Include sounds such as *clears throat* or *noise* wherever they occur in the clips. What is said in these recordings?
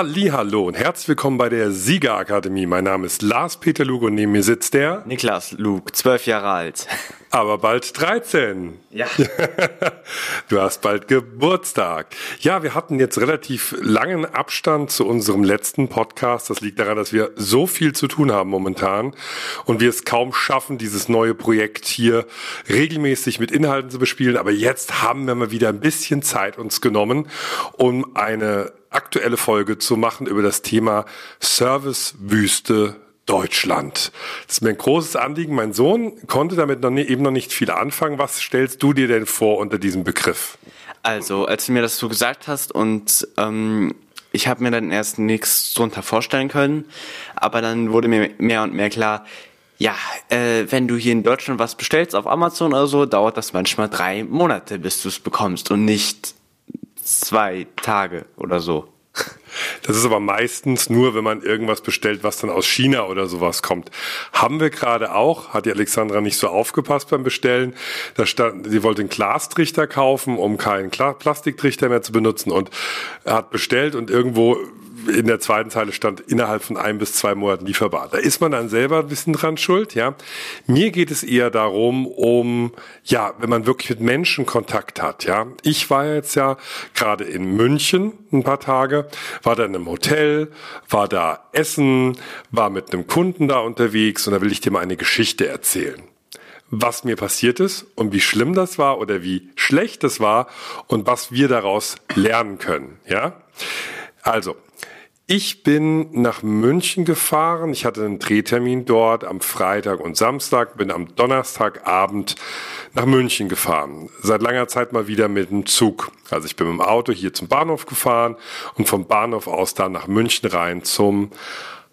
Hallo und herzlich willkommen bei der Siegerakademie. Mein Name ist Lars Peter Luke und neben mir sitzt der Niklas Luke, zwölf Jahre alt. Aber bald 13. Ja. *laughs* Du hast bald Geburtstag. Ja, wir hatten jetzt relativ langen Abstand zu unserem letzten Podcast. Das liegt daran, dass wir so viel zu tun haben momentan und wir es kaum schaffen, dieses neue Projekt hier regelmäßig mit Inhalten zu bespielen. Aber jetzt haben wir mal wieder ein bisschen Zeit uns genommen, um eine aktuelle Folge zu machen über das Thema Servicewüste Deutschland. Das ist mir ein großes Anliegen. Mein Sohn konnte damit noch nie, eben noch nicht viel anfangen. Was stellst du dir denn vor unter diesem Begriff? Also, als du mir das so gesagt hast und ähm, ich habe mir dann erst nichts drunter vorstellen können, aber dann wurde mir mehr und mehr klar, ja, äh, wenn du hier in Deutschland was bestellst auf Amazon oder so, dauert das manchmal drei Monate, bis du es bekommst und nicht zwei Tage oder so. Das ist aber meistens nur, wenn man irgendwas bestellt, was dann aus China oder sowas kommt. Haben wir gerade auch, hat die Alexandra nicht so aufgepasst beim Bestellen. Da stand, sie wollte einen Glastrichter kaufen, um keinen Plastiktrichter mehr zu benutzen und hat bestellt und irgendwo in der zweiten Zeile stand innerhalb von ein bis zwei Monaten lieferbar. Da ist man dann selber ein bisschen dran schuld, ja. Mir geht es eher darum, um, ja, wenn man wirklich mit Menschen Kontakt hat, ja. Ich war jetzt ja gerade in München ein paar Tage, war da in einem Hotel, war da essen, war mit einem Kunden da unterwegs und da will ich dir mal eine Geschichte erzählen was mir passiert ist und wie schlimm das war oder wie schlecht es war und was wir daraus lernen können, ja? Also, ich bin nach München gefahren. Ich hatte einen Drehtermin dort am Freitag und Samstag, bin am Donnerstagabend nach München gefahren. Seit langer Zeit mal wieder mit dem Zug. Also ich bin mit dem Auto hier zum Bahnhof gefahren und vom Bahnhof aus dann nach München rein zum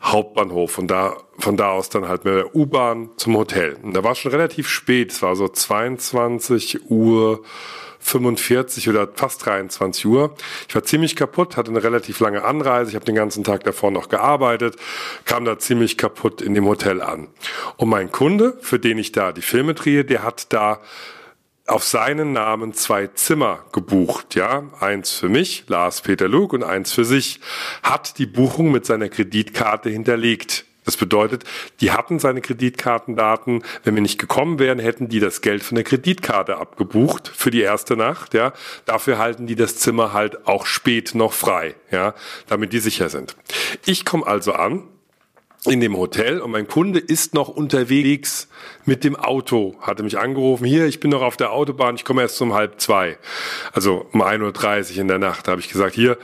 Hauptbahnhof und da von da aus dann halt mit der U-Bahn zum Hotel. Und da war schon relativ spät. Es war so 22 Uhr 45 oder fast 23 Uhr. Ich war ziemlich kaputt, hatte eine relativ lange Anreise. Ich habe den ganzen Tag davor noch gearbeitet, kam da ziemlich kaputt in dem Hotel an. Und mein Kunde, für den ich da die Filme drehe, der hat da auf seinen Namen zwei Zimmer gebucht, ja, eins für mich, Lars Peter Luke und eins für sich, hat die Buchung mit seiner Kreditkarte hinterlegt. Das bedeutet, die hatten seine Kreditkartendaten. Wenn wir nicht gekommen wären, hätten die das Geld von der Kreditkarte abgebucht für die erste Nacht. Ja, dafür halten die das Zimmer halt auch spät noch frei. Ja, damit die sicher sind. Ich komme also an in dem Hotel und mein Kunde ist noch unterwegs mit dem Auto, hatte mich angerufen, hier, ich bin noch auf der Autobahn, ich komme erst um halb zwei, also um 1.30 Uhr in der Nacht, habe ich gesagt, hier,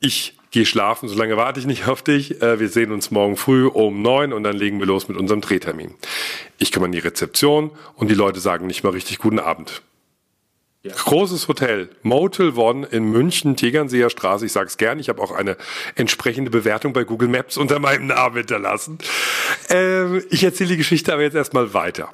ich geh schlafen, solange warte ich nicht auf dich. Äh, wir sehen uns morgen früh um neun und dann legen wir los mit unserem Drehtermin. Ich komme an die Rezeption und die Leute sagen nicht mal richtig guten Abend. Großes Hotel, Motel One in München, Tegernseer Straße. Ich sage es gern. Ich habe auch eine entsprechende Bewertung bei Google Maps unter meinem Namen hinterlassen. Ähm, ich erzähle die Geschichte aber jetzt erstmal weiter.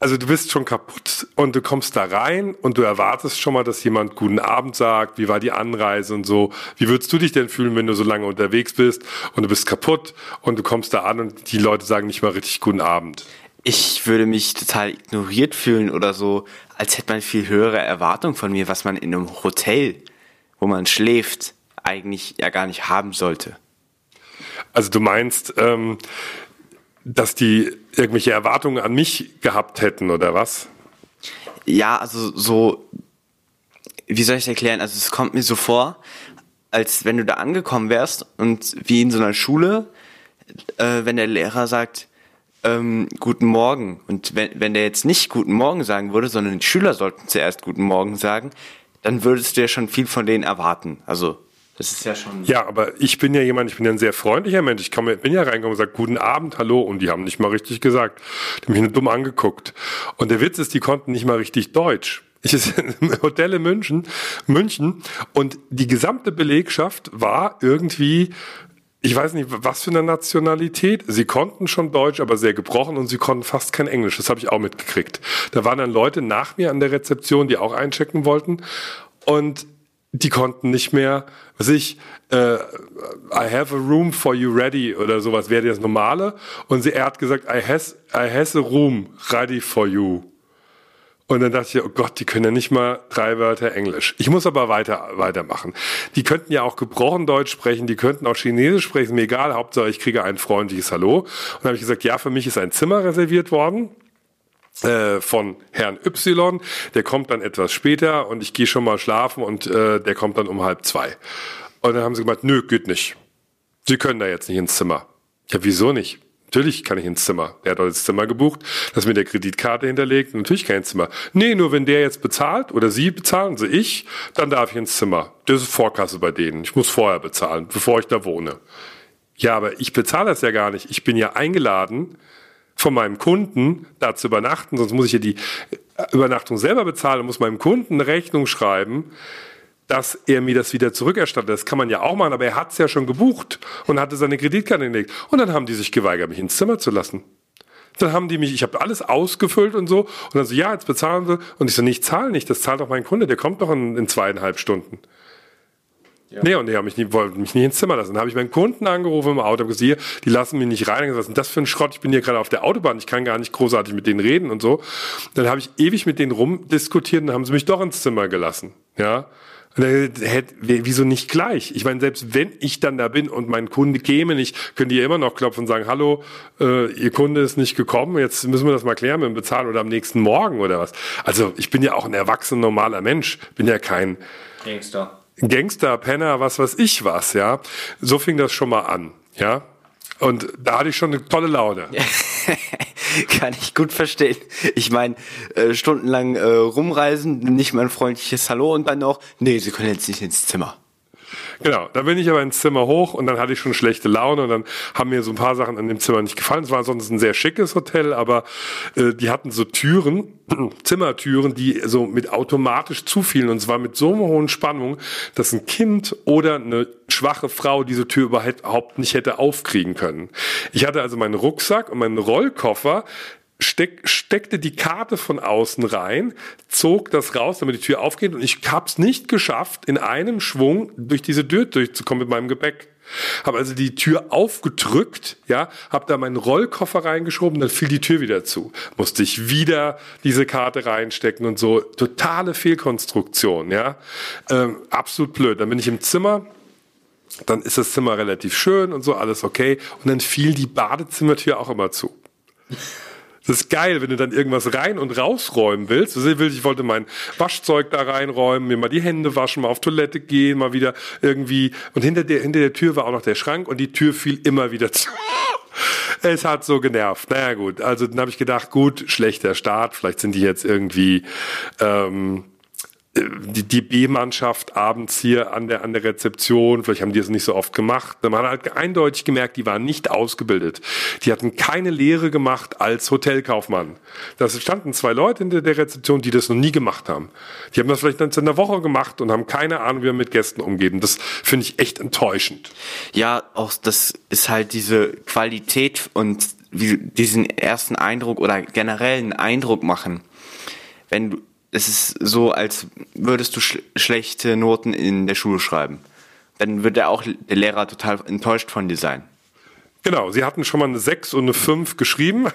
Also du bist schon kaputt und du kommst da rein und du erwartest schon mal, dass jemand guten Abend sagt, wie war die Anreise und so. Wie würdest du dich denn fühlen, wenn du so lange unterwegs bist und du bist kaputt und du kommst da an und die Leute sagen nicht mal richtig guten Abend? Ich würde mich total ignoriert fühlen oder so, als hätte man viel höhere Erwartungen von mir, was man in einem Hotel, wo man schläft, eigentlich ja gar nicht haben sollte. Also du meinst, ähm, dass die irgendwelche Erwartungen an mich gehabt hätten oder was? Ja, also so, wie soll ich es erklären? Also es kommt mir so vor, als wenn du da angekommen wärst und wie in so einer Schule, äh, wenn der Lehrer sagt, ähm, guten Morgen. Und wenn, wenn der jetzt nicht guten Morgen sagen würde, sondern die Schüler sollten zuerst guten Morgen sagen, dann würdest du ja schon viel von denen erwarten. Also das ist ja schon. Ja, aber ich bin ja jemand, ich bin ja ein sehr freundlicher Mensch. Ich komme, bin ja reingekommen und sage, guten Abend, hallo. Und die haben nicht mal richtig gesagt. Die haben mich nur dumm angeguckt. Und der Witz ist, die konnten nicht mal richtig Deutsch. Ich *laughs* ist im Hotel in München, München. Und die gesamte Belegschaft war irgendwie ich weiß nicht, was für eine Nationalität. Sie konnten schon Deutsch, aber sehr gebrochen und sie konnten fast kein Englisch. Das habe ich auch mitgekriegt. Da waren dann Leute nach mir an der Rezeption, die auch einchecken wollten. Und die konnten nicht mehr, was ich, äh, I have a room for you ready oder sowas wäre das normale. Und sie, er hat gesagt, I has, I has a room ready for you. Und dann dachte ich, oh Gott, die können ja nicht mal drei Wörter Englisch. Ich muss aber weiter, weitermachen. Die könnten ja auch gebrochen Deutsch sprechen, die könnten auch Chinesisch sprechen, mir egal, Hauptsache ich kriege ein freundliches Hallo. Und dann habe ich gesagt, ja, für mich ist ein Zimmer reserviert worden äh, von Herrn Y, der kommt dann etwas später und ich gehe schon mal schlafen und äh, der kommt dann um halb zwei. Und dann haben sie gesagt, nö, geht nicht. Sie können da jetzt nicht ins Zimmer. Ja, wieso nicht? Natürlich kann ich ins Zimmer. Der hat das Zimmer gebucht, das mit der Kreditkarte hinterlegt. Natürlich ins Zimmer. Nee, nur wenn der jetzt bezahlt oder Sie bezahlen, also ich, dann darf ich ins Zimmer. Das ist Vorkasse bei denen. Ich muss vorher bezahlen, bevor ich da wohne. Ja, aber ich bezahle das ja gar nicht. Ich bin ja eingeladen von meinem Kunden, da zu übernachten. Sonst muss ich ja die Übernachtung selber bezahlen und muss meinem Kunden eine Rechnung schreiben dass er mir das wieder zurückerstattet. Das kann man ja auch machen, aber er hat es ja schon gebucht und hatte seine Kreditkarte gelegt. Und dann haben die sich geweigert, mich ins Zimmer zu lassen. Dann haben die mich, ich habe alles ausgefüllt und so. Und dann so, ja, jetzt bezahlen sie. Und ich so, nee, ich zahle nicht, das zahlt doch mein Kunde, der kommt doch in, in zweieinhalb Stunden. Ja. Nee, und die haben mich nie, wollten mich nicht ins Zimmer lassen. Dann habe ich meinen Kunden angerufen im Auto und gesagt, hier, die lassen mich nicht rein. Was ist das für ein Schrott? Ich bin hier gerade auf der Autobahn, ich kann gar nicht großartig mit denen reden und so. Dann habe ich ewig mit denen rumdiskutiert und dann haben sie mich doch ins Zimmer gelassen. Ja. Wieso nicht gleich? Ich meine, selbst wenn ich dann da bin und mein Kunde käme nicht, können die ja immer noch klopfen und sagen, hallo, äh, Ihr Kunde ist nicht gekommen, jetzt müssen wir das mal klären mit dem Bezahlen oder am nächsten Morgen oder was. Also ich bin ja auch ein erwachsener, normaler Mensch, bin ja kein Gangster. Gangster, Penner, was weiß ich was, ja. So fing das schon mal an, ja. Und da hatte ich schon eine tolle Laune. *laughs* Kann ich gut verstehen. Ich meine, äh, stundenlang äh, rumreisen, nicht mal ein freundliches Hallo und dann noch, nee, Sie können jetzt nicht ins Zimmer. Genau, da bin ich aber ins Zimmer hoch und dann hatte ich schon schlechte Laune und dann haben mir so ein paar Sachen an dem Zimmer nicht gefallen. Es war sonst ein sehr schickes Hotel, aber äh, die hatten so Türen, *clears throat* Zimmertüren, die so mit automatisch zufielen und zwar mit so einer hohen Spannung, dass ein Kind oder eine schwache Frau diese Tür überhaupt nicht hätte aufkriegen können. Ich hatte also meinen Rucksack und meinen Rollkoffer steck, steckte die Karte von außen rein, zog das raus, damit die Tür aufgeht und ich hab's nicht geschafft, in einem Schwung durch diese Tür durchzukommen mit meinem Gepäck. Habe also die Tür aufgedrückt, ja, habe da meinen Rollkoffer reingeschoben, dann fiel die Tür wieder zu. Musste ich wieder diese Karte reinstecken und so. Totale Fehlkonstruktion, ja. Ähm, absolut blöd. Dann bin ich im Zimmer, dann ist das Zimmer relativ schön und so, alles okay. Und dann fiel die Badezimmertür auch immer zu. Das ist geil, wenn du dann irgendwas rein und rausräumen willst. Ich wollte mein Waschzeug da reinräumen, mir mal die Hände waschen, mal auf Toilette gehen, mal wieder irgendwie. Und hinter der, hinter der Tür war auch noch der Schrank und die Tür fiel immer wieder zu. *laughs* Es hat so genervt. Naja gut, also dann habe ich gedacht, gut, schlechter Start. Vielleicht sind die jetzt irgendwie ähm, die, die B-Mannschaft abends hier an der, an der Rezeption, vielleicht haben die es nicht so oft gemacht. Man hat halt eindeutig gemerkt, die waren nicht ausgebildet. Die hatten keine Lehre gemacht als Hotelkaufmann. Da standen zwei Leute hinter der Rezeption, die das noch nie gemacht haben. Die haben das vielleicht in einer Woche gemacht und haben keine Ahnung, wie man mit Gästen umgeht. Das finde ich echt enttäuschend. Ja, auch das ist halt diese Qualität und diesen ersten Eindruck oder generellen Eindruck machen. Wenn du es ist so, als würdest du sch schlechte Noten in der Schule schreiben. Dann wird der auch der Lehrer total enttäuscht von dir sein. Genau, sie hatten schon mal eine 6 und eine 5 geschrieben. *laughs*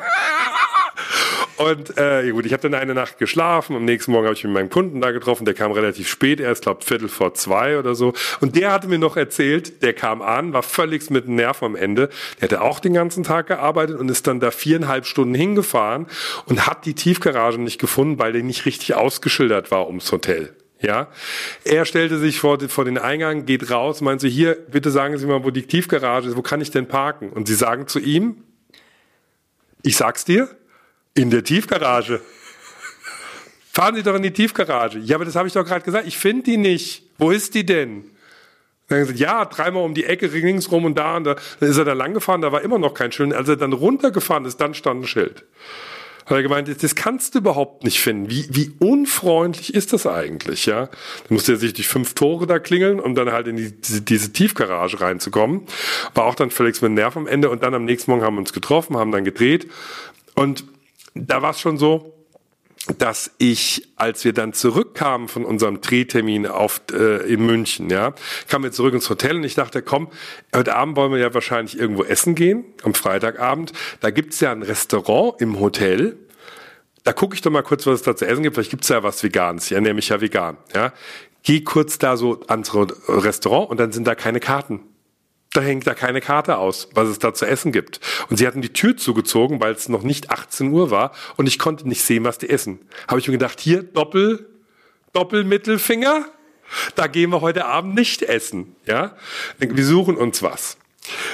Und äh, gut, ich habe dann eine Nacht geschlafen. Am nächsten Morgen habe ich mit meinem Kunden da getroffen. Der kam relativ spät, erst glaube Viertel vor zwei oder so. Und der hatte mir noch erzählt, der kam an, war völlig mit dem Nerv am Ende. Der hatte auch den ganzen Tag gearbeitet und ist dann da viereinhalb Stunden hingefahren und hat die Tiefgarage nicht gefunden, weil die nicht richtig ausgeschildert war ums Hotel. Ja, er stellte sich vor, vor den Eingang, geht raus, meint so, hier, bitte sagen Sie mal, wo die Tiefgarage ist, wo kann ich denn parken? Und sie sagen zu ihm, ich sag's dir, in der Tiefgarage. Fahren Sie doch in die Tiefgarage. Ja, aber das habe ich doch gerade gesagt. Ich finde die nicht. Wo ist die denn? Dann gesagt, ja, dreimal um die Ecke, ringsrum und da. Und da. Dann ist er da lang gefahren, da war immer noch kein Schild. Als er dann runtergefahren ist, dann stand ein Schild. Hat er gemeint, das kannst du überhaupt nicht finden. Wie, wie unfreundlich ist das eigentlich, ja? Dann musste er sich durch fünf Tore da klingeln, um dann halt in die, diese, diese Tiefgarage reinzukommen. War auch dann völlig mit Nerv am Ende und dann am nächsten Morgen haben wir uns getroffen, haben dann gedreht und da war es schon so, dass ich, als wir dann zurückkamen von unserem Drehtermin auf, äh, in München, ja, kamen wir zurück ins Hotel und ich dachte, komm, heute Abend wollen wir ja wahrscheinlich irgendwo essen gehen, am Freitagabend. Da gibt's ja ein Restaurant im Hotel, da gucke ich doch mal kurz, was es da zu essen gibt. Vielleicht gibt's ja was Veganes. Ich ernähre mich ja vegan. Ja, geh kurz da so ans Restaurant und dann sind da keine Karten. Da hängt da keine Karte aus, was es da zu essen gibt. Und sie hatten die Tür zugezogen, weil es noch nicht 18 Uhr war und ich konnte nicht sehen, was die essen. Habe ich mir gedacht, hier Doppel, Doppelmittelfinger, da gehen wir heute Abend nicht essen. Ja, wir suchen uns was.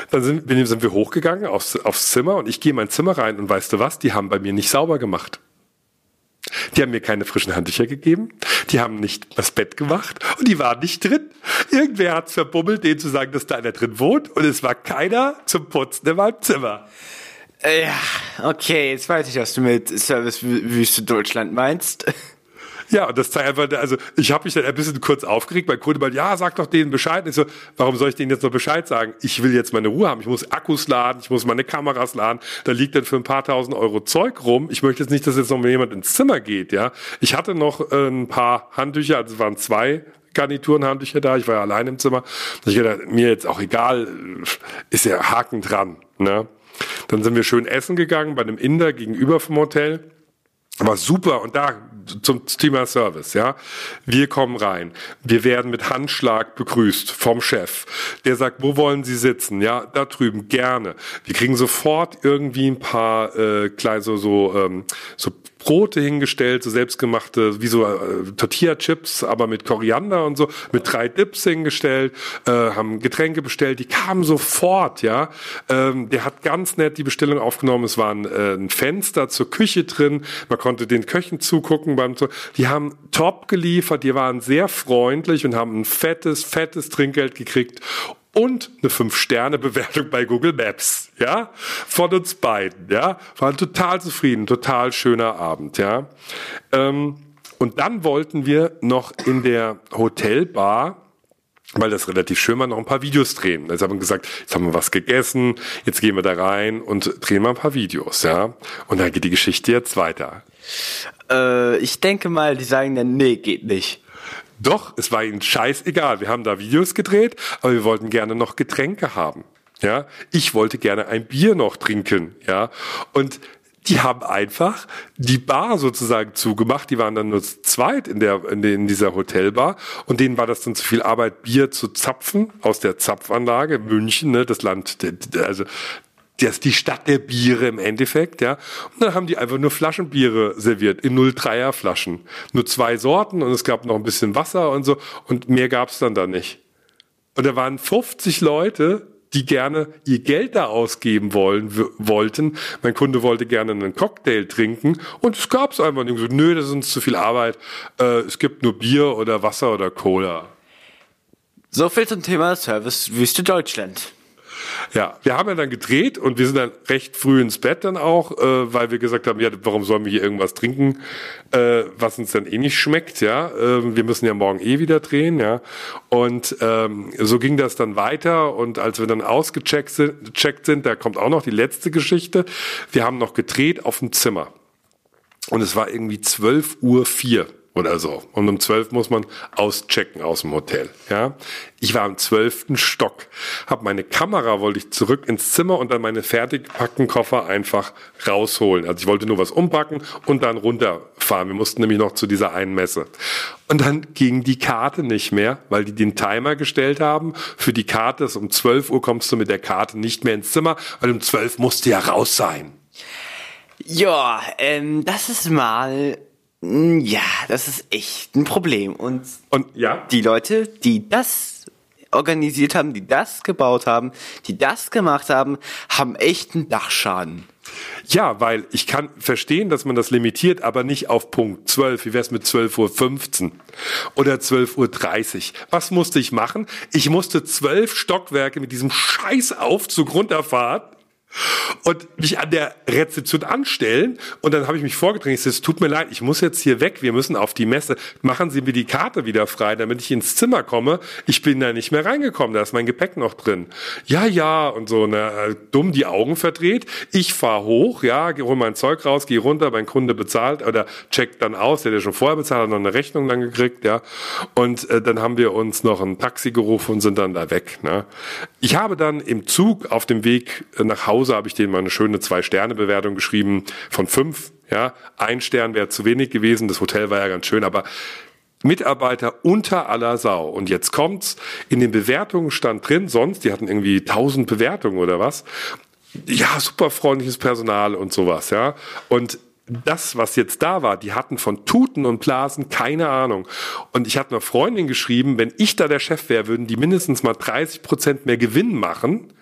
Dann sind, sind wir hochgegangen aufs, aufs Zimmer und ich gehe in mein Zimmer rein und weißt du was? Die haben bei mir nicht sauber gemacht. Die haben mir keine frischen Handtücher gegeben, die haben nicht das Bett gemacht und die waren nicht drin. Irgendwer hat's verbummelt, denen zu sagen, dass da einer drin wohnt und es war keiner zum Putzen in meinem Zimmer. Ja, okay, jetzt weiß ich, was du mit Servicewüste Deutschland meinst. Ja, und das zeigt einfach, also ich habe mich dann ein bisschen kurz aufgeregt. Mein Kunde meinte, ja, sag doch denen Bescheid. ich so, warum soll ich denen jetzt noch Bescheid sagen? Ich will jetzt meine Ruhe haben. Ich muss Akkus laden, ich muss meine Kameras laden. Da liegt dann für ein paar tausend Euro Zeug rum. Ich möchte jetzt nicht, dass jetzt noch jemand ins Zimmer geht. Ja, ich hatte noch äh, ein paar Handtücher, also es waren zwei Garniturenhandtücher da. Ich war ja allein im Zimmer. Ich dachte, mir jetzt auch egal, ist ja Haken dran. Ne? Dann sind wir schön essen gegangen bei einem Inder gegenüber vom Hotel. War super und da zum Thema Service, ja. Wir kommen rein. Wir werden mit Handschlag begrüßt vom Chef. Der sagt, wo wollen Sie sitzen? Ja, da drüben, gerne. Wir kriegen sofort irgendwie ein paar äh, kleine so, so, ähm, so Brote hingestellt, so selbstgemachte, wie so äh, Tortilla-Chips, aber mit Koriander und so, mit drei Dips hingestellt, äh, haben Getränke bestellt, die kamen sofort, ja. Ähm, der hat ganz nett die Bestellung aufgenommen, es war ein, äh, ein Fenster zur Küche drin, man konnte den Köchen zugucken beim, die haben top geliefert, die waren sehr freundlich und haben ein fettes, fettes Trinkgeld gekriegt und eine Fünf-Sterne-Bewertung bei Google Maps, ja, von uns beiden, ja, waren total zufrieden, total schöner Abend, ja. Ähm, und dann wollten wir noch in der Hotelbar weil das relativ schön war, noch ein paar Videos drehen. Jetzt haben wir gesagt, jetzt haben wir was gegessen, jetzt gehen wir da rein und drehen mal ein paar Videos, ja. Und dann geht die Geschichte jetzt weiter. Äh, ich denke mal, die sagen dann, nee, geht nicht. Doch, es war ihnen scheißegal. Wir haben da Videos gedreht, aber wir wollten gerne noch Getränke haben. Ja, ich wollte gerne ein Bier noch trinken. Ja, und die haben einfach die Bar sozusagen zugemacht. Die waren dann nur zweit in der, in, der, in dieser Hotelbar und denen war das dann zu viel Arbeit, Bier zu zapfen aus der Zapfanlage München, ne, das Land, also das ist die Stadt der Biere im Endeffekt, ja. Und dann haben die einfach nur Flaschenbiere serviert, in 03er Flaschen. Nur zwei Sorten und es gab noch ein bisschen Wasser und so und mehr gab's dann da nicht. Und da waren 50 Leute, die gerne ihr Geld da ausgeben wollen, wollten. Mein Kunde wollte gerne einen Cocktail trinken und es gab's einfach nicht. So, nö, das ist uns zu viel Arbeit. Äh, es gibt nur Bier oder Wasser oder Cola. So viel zum Thema Service Wüste Deutschland. Ja, wir haben ja dann gedreht und wir sind dann recht früh ins Bett dann auch, äh, weil wir gesagt haben, ja, warum sollen wir hier irgendwas trinken, äh, was uns dann eh nicht schmeckt, ja. Äh, wir müssen ja morgen eh wieder drehen, ja. Und ähm, so ging das dann weiter und als wir dann ausgecheckt sind, sind, da kommt auch noch die letzte Geschichte. Wir haben noch gedreht auf dem Zimmer. Und es war irgendwie 12 Uhr oder so. Und um zwölf muss man auschecken aus dem Hotel. Ja, ich war im zwölften Stock, habe meine Kamera wollte ich zurück ins Zimmer und dann meine fertig gepackten Koffer einfach rausholen. Also ich wollte nur was umpacken und dann runterfahren. Wir mussten nämlich noch zu dieser einen Messe. Und dann ging die Karte nicht mehr, weil die den Timer gestellt haben. Für die Karte ist um 12 Uhr kommst du mit der Karte nicht mehr ins Zimmer, weil um 12 musste ja raus sein. Ja, ähm, das ist mal ja, das ist echt ein Problem. Und, und ja? die Leute, die das organisiert haben, die das gebaut haben, die das gemacht haben, haben echt einen Dachschaden. Ja, weil ich kann verstehen, dass man das limitiert, aber nicht auf Punkt 12. Wie wär's mit 12.15 Uhr oder 12.30 Uhr? Was musste ich machen? Ich musste zwölf Stockwerke mit diesem scheiß Aufzug runterfahren und mich an der Rezeption anstellen. Und dann habe ich mich vorgedrängt, ich sage, es tut mir leid, ich muss jetzt hier weg, wir müssen auf die Messe, machen Sie mir die Karte wieder frei, damit ich ins Zimmer komme, ich bin da nicht mehr reingekommen, da ist mein Gepäck noch drin. Ja, ja, und so, ne, dumm die Augen verdreht, ich fahr hoch, ja, hol mein Zeug raus, gehe runter, mein Kunde bezahlt oder checkt dann aus, der hat ja schon vorher bezahlt, hat noch eine Rechnung dann gekriegt, ja, und äh, dann haben wir uns noch ein Taxi gerufen und sind dann da weg, ne. Ich habe dann im Zug auf dem Weg nach Hause Hause habe ich denen mal eine schöne Zwei-Sterne-Bewertung geschrieben von fünf. Ja, ein Stern wäre zu wenig gewesen. Das Hotel war ja ganz schön, aber Mitarbeiter unter aller Sau. Und jetzt kommt's, in den Bewertungen stand drin, sonst, die hatten irgendwie tausend Bewertungen oder was. Ja, super freundliches Personal und sowas, ja. Und das, was jetzt da war, die hatten von Tuten und Blasen keine Ahnung. Und ich hatte einer Freundin geschrieben, wenn ich da der Chef wäre, würden die mindestens mal 30 Prozent mehr Gewinn machen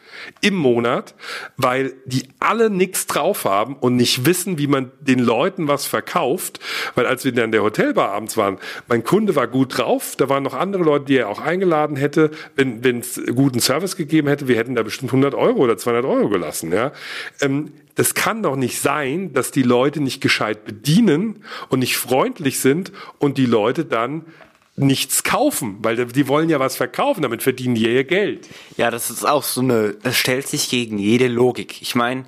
im Monat, weil die alle nichts drauf haben und nicht wissen, wie man den Leuten was verkauft. Weil als wir dann in der Hotelbar abends waren, mein Kunde war gut drauf, da waren noch andere Leute, die er auch eingeladen hätte, wenn es guten Service gegeben hätte, wir hätten da bestimmt 100 Euro oder 200 Euro gelassen. Ja, ähm, das kann doch nicht sein, dass die Leute nicht gescheit bedienen und nicht freundlich sind und die Leute dann nichts kaufen, weil die wollen ja was verkaufen, damit verdienen die ihr Geld. Ja, das ist auch so eine, das stellt sich gegen jede Logik. Ich meine,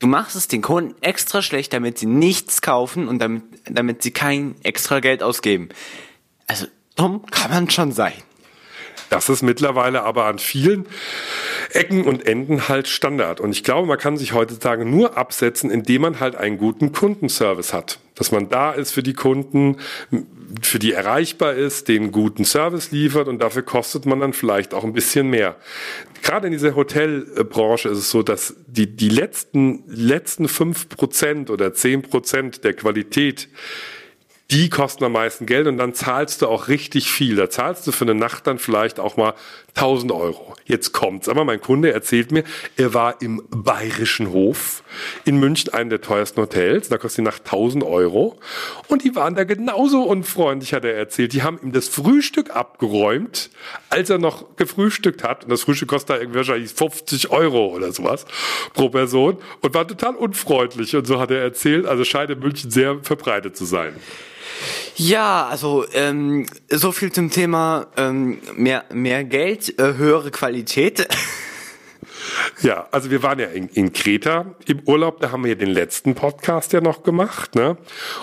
du machst es den Kunden extra schlecht, damit sie nichts kaufen und damit, damit sie kein extra Geld ausgeben. Also, dumm kann man schon sein. Das ist mittlerweile aber an vielen Ecken und Enden halt Standard. Und ich glaube, man kann sich heutzutage nur absetzen, indem man halt einen guten Kundenservice hat. Dass man da ist für die Kunden, für die erreichbar ist, den guten Service liefert und dafür kostet man dann vielleicht auch ein bisschen mehr. Gerade in dieser Hotelbranche ist es so, dass die, die letzten, letzten fünf Prozent oder zehn Prozent der Qualität die kosten am meisten Geld und dann zahlst du auch richtig viel. Da zahlst du für eine Nacht dann vielleicht auch mal 1000 Euro. Jetzt kommt's. Aber mein Kunde erzählt mir, er war im Bayerischen Hof in München, einem der teuersten Hotels. Da kostet die Nacht 1000 Euro. Und die waren da genauso unfreundlich, hat er erzählt. Die haben ihm das Frühstück abgeräumt, als er noch gefrühstückt hat. Und das Frühstück kostet da irgendwie wahrscheinlich 50 Euro oder sowas pro Person. Und war total unfreundlich. Und so hat er erzählt, also scheint in München sehr verbreitet zu sein. Ja, also ähm, so viel zum Thema ähm, mehr mehr Geld, äh, höhere Qualität. Ja, also wir waren ja in, in Kreta im Urlaub, da haben wir ja den letzten Podcast ja noch gemacht, ne?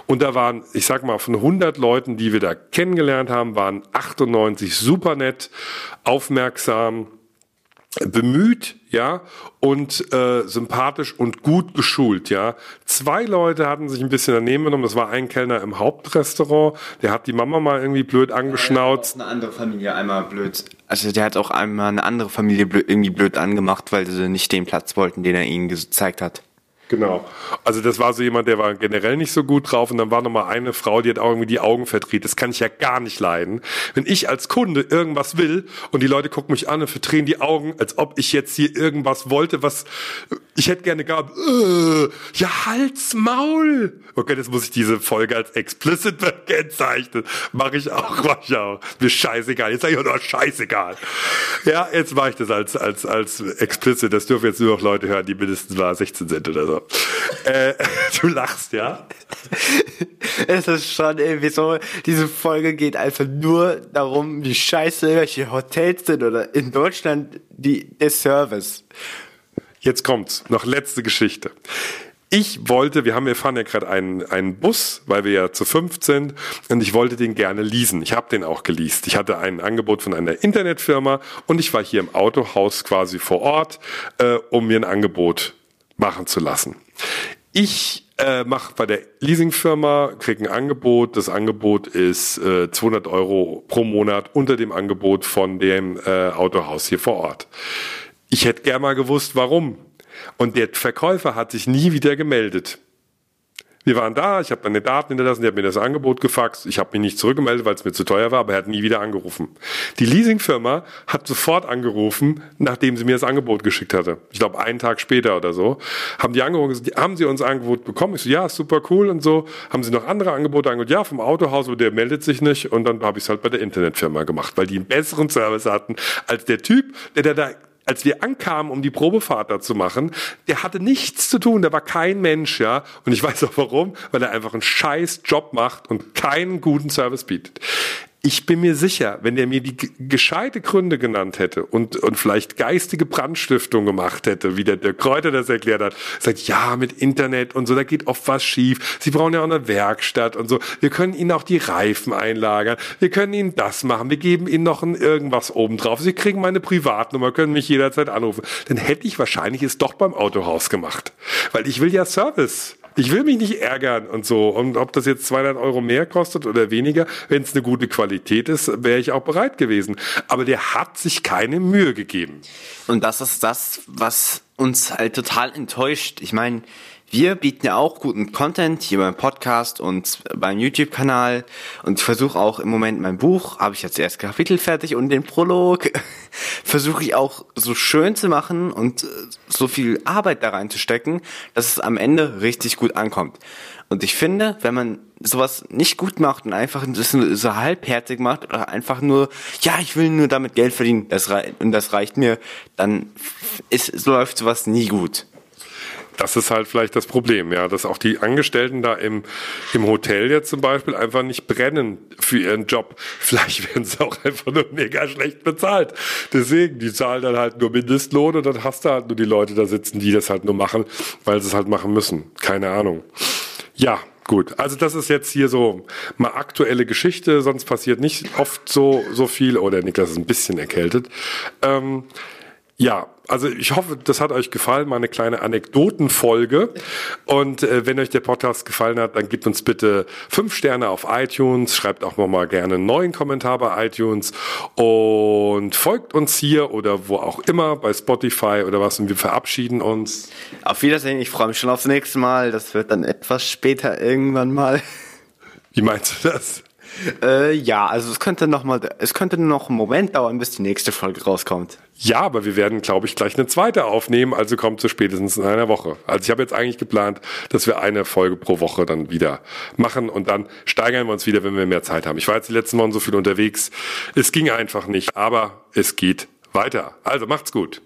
Und da waren, ich sag mal, von 100 Leuten, die wir da kennengelernt haben, waren 98 super nett, aufmerksam, bemüht, ja, und äh, sympathisch und gut geschult, ja. Zwei Leute hatten sich ein bisschen daneben genommen. Das war ein Kellner im Hauptrestaurant, der hat die Mama mal irgendwie blöd angeschnauzt. Ja, eine andere Familie einmal blöd. Also der hat auch einmal eine andere Familie blöd, irgendwie blöd angemacht, weil sie nicht den Platz wollten, den er ihnen gezeigt hat. Genau. Also das war so jemand, der war generell nicht so gut drauf und dann war noch mal eine Frau, die hat auch irgendwie die Augen verdreht. Das kann ich ja gar nicht leiden. Wenn ich als Kunde irgendwas will und die Leute gucken mich an und verdrehen die Augen, als ob ich jetzt hier irgendwas wollte, was ich hätte gerne gehabt. Äh, ja, Hals, Maul. Okay, jetzt muss ich diese Folge als explicit *laughs* kennzeichnen. Mache ich auch, mach ich auch. Mir scheißegal. Jetzt sage ich auch noch scheißegal. Ja, jetzt mache ich das als, als, als explicit. Das dürfen jetzt nur noch Leute hören, die mindestens mal 16 sind oder so. Äh, *laughs* du lachst, ja? *laughs* es ist schon irgendwie so, diese Folge geht einfach nur darum, wie scheiße welche Hotels sind oder in Deutschland die, der Service. Jetzt kommt's. Noch letzte Geschichte. Ich wollte, wir haben, wir fahren ja gerade einen, einen Bus, weil wir ja zu fünf sind, und ich wollte den gerne leasen. Ich habe den auch geleast. Ich hatte ein Angebot von einer Internetfirma und ich war hier im Autohaus quasi vor Ort, äh, um mir ein Angebot machen zu lassen. Ich äh, mache bei der Leasingfirma, kriege ein Angebot. Das Angebot ist äh, 200 Euro pro Monat unter dem Angebot von dem äh, Autohaus hier vor Ort. Ich hätte gern mal gewusst, warum. Und der Verkäufer hat sich nie wieder gemeldet. Wir waren da, ich habe meine Daten hinterlassen, der hat mir das Angebot gefaxt. Ich habe mich nicht zurückgemeldet, weil es mir zu teuer war, aber er hat nie wieder angerufen. Die Leasingfirma hat sofort angerufen, nachdem sie mir das Angebot geschickt hatte. Ich glaube, einen Tag später oder so. Haben die angerufen, haben sie uns Angebot bekommen? Ich so, ja, super cool und so. Haben sie noch andere Angebote angeboten? Ja, vom Autohaus, aber der meldet sich nicht. Und dann habe ich es halt bei der Internetfirma gemacht, weil die einen besseren Service hatten als der Typ, der da als wir ankamen, um die Probefahrt da zu machen, der hatte nichts zu tun, der war kein Mensch, ja. Und ich weiß auch warum, weil er einfach einen scheiß Job macht und keinen guten Service bietet ich bin mir sicher, wenn der mir die gescheite Gründe genannt hätte und, und vielleicht geistige Brandstiftung gemacht hätte, wie der, der Kräuter das erklärt hat, sagt, ja, mit Internet und so, da geht oft was schief. Sie brauchen ja auch eine Werkstatt und so. Wir können Ihnen auch die Reifen einlagern. Wir können Ihnen das machen. Wir geben Ihnen noch ein irgendwas obendrauf. Sie kriegen meine Privatnummer, können mich jederzeit anrufen. Dann hätte ich wahrscheinlich es doch beim Autohaus gemacht. Weil ich will ja Service. Ich will mich nicht ärgern und so. Und ob das jetzt 200 Euro mehr kostet oder weniger, wenn es eine gute Qualität ist, wäre ich auch bereit gewesen. Aber der hat sich keine Mühe gegeben. Und das ist das, was uns halt total enttäuscht. Ich meine, wir bieten ja auch guten Content hier beim Podcast und beim YouTube-Kanal und versuche auch im Moment mein Buch, habe ich jetzt erst Kapitel fertig und den Prolog, *laughs* versuche ich auch so schön zu machen und äh, so viel Arbeit da reinzustecken, dass es am Ende richtig gut ankommt. Und ich finde, wenn man sowas nicht gut macht und einfach so halbherzig macht oder einfach nur, ja, ich will nur damit Geld verdienen, das und das reicht mir, dann ist, läuft sowas nie gut. Das ist halt vielleicht das Problem, ja, dass auch die Angestellten da im, im Hotel jetzt zum Beispiel einfach nicht brennen für ihren Job. *laughs* Vielleicht werden sie auch einfach nur mega schlecht bezahlt. Deswegen, die zahlen dann halt nur Mindestlohn und dann hast du halt nur die Leute da sitzen, die das halt nur machen, weil sie es halt machen müssen. Keine Ahnung. Ja, Gut, also das ist jetzt hier so mal aktuelle Geschichte, sonst passiert nicht oft so, so viel. Oh, Niklas ist ein bisschen erkältet. Ähm, ja, also ich hoffe, das hat euch gefallen, mal eine kleine Anekdotenfolge. Und äh, wenn euch der Podcast gefallen hat, dann gebt uns bitte fünf Sterne auf iTunes, schreibt auch nochmal gerne einen neuen Kommentar bei iTunes und folgt uns hier oder wo auch immer, bei Spotify oder was und wir verabschieden uns. Auf Wiedersehen, ich freue mich schon aufs nächste Mal. Das wird dann etwas später irgendwann mal. Wie meinst du das? Äh, ja, also es könnte noch mal, es könnte noch einen Moment dauern, bis die nächste Folge rauskommt. Ja, aber wir werden, glaube ich, gleich eine zweite aufnehmen, also kommt zu spätestens in einer Woche. Also ich habe jetzt eigentlich geplant, dass wir eine Folge pro Woche dann wieder machen und dann steigern wir uns wieder, wenn wir mehr Zeit haben. Ich war jetzt die letzten Wochen so viel unterwegs. Es ging einfach nicht, aber es geht weiter. Also macht's gut.